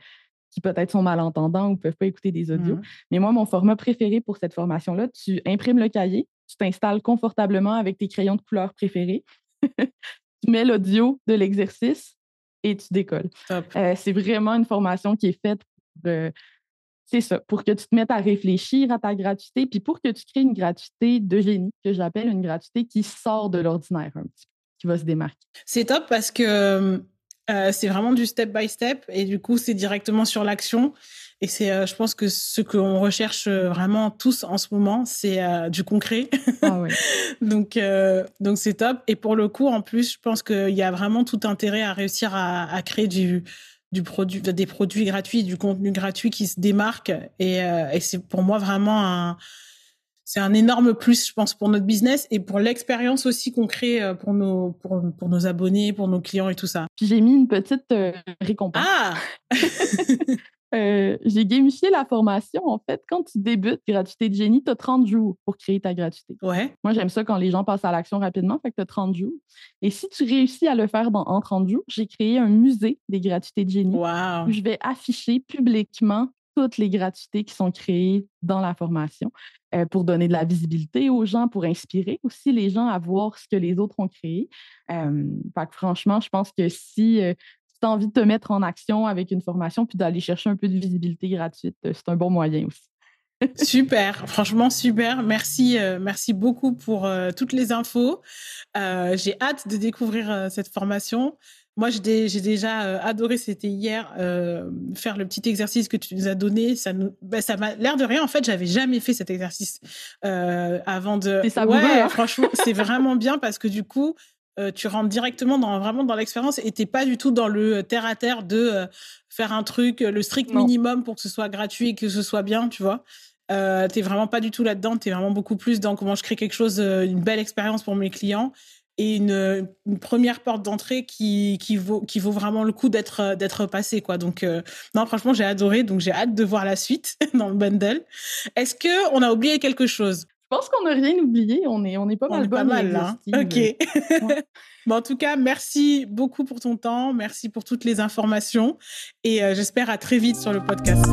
qui peut-être sont malentendants ou ne peuvent pas écouter des audios. Mmh. Mais moi, mon format préféré pour cette formation-là, tu imprimes le cahier, tu t'installes confortablement avec tes crayons de couleur préférés. tu mets l'audio de l'exercice et tu décolles. Euh, c'est vraiment une formation qui est faite pour, euh, c'est ça, pour que tu te mettes à réfléchir à ta gratuité, puis pour que tu crées une gratuité de génie, que j'appelle une gratuité qui sort de l'ordinaire un petit peu, qui va se démarquer. C'est top parce que euh, c'est vraiment du step by step et du coup, c'est directement sur l'action. Et c'est, euh, je pense que ce qu'on recherche euh, vraiment tous en ce moment, c'est euh, du concret. Ah donc, donc c'est top. Et pour le coup, en plus, je pense qu'il y a vraiment tout intérêt à réussir à, créer du, du produit, des produits gratuits, du contenu gratuit qui se démarque. Et, et c'est pour moi vraiment un, c'est un énorme plus, je pense, pour notre business et pour l'expérience aussi qu'on crée pour nos, pour, pour, nos abonnés, pour nos clients et tout ça. J'ai mis une petite récompense. Ah Euh, j'ai gamifié la formation. En fait, quand tu débutes gratuité de génie, tu as 30 jours pour créer ta gratuité. Ouais. Moi, j'aime ça quand les gens passent à l'action rapidement, fait que tu as 30 jours. Et si tu réussis à le faire dans, en 30 jours, j'ai créé un musée des gratuités de génie où je vais afficher publiquement toutes les gratuités qui sont créées dans la formation euh, pour donner de la visibilité aux gens, pour inspirer aussi les gens à voir ce que les autres ont créé. Euh, fait que franchement, je pense que si envie de te mettre en action avec une formation puis d'aller chercher un peu de visibilité gratuite, euh, c'est un bon moyen aussi. super, franchement super. Merci, euh, merci beaucoup pour euh, toutes les infos. Euh, j'ai hâte de découvrir cette formation. Moi, j'ai déjà adoré, c'était hier, faire le petit exercice que tu nous as donné. Ça nous, bah, ça m'a l'air de rien. En fait, j'avais jamais fait cet exercice avant de. C'est ouais, hein. franchement, c'est vraiment bien parce que du coup, tu rentres directement dans vraiment dans l'expérience et t'es pas du tout dans le terre à terre de faire un truc le strict minimum pour que ce soit gratuit et que ce soit bien, tu vois. Euh, t'es vraiment pas du tout là-dedans, tu es vraiment beaucoup plus dans comment je crée quelque chose, euh, une belle expérience pour mes clients et une, première porte d'entrée qui, qui, vaut, qui vaut vraiment le coup d'être euh, d'être passé quoi. Donc euh, non franchement j'ai adoré donc j'ai hâte de voir la suite dans le bundle. Est-ce que on a oublié quelque chose? Je pense qu'on n'a rien oublié, on est on est pas mal pas mal là. OK. bon, en tout cas, merci beaucoup pour ton temps, merci pour toutes les informations et j'espère à très vite sur le podcast.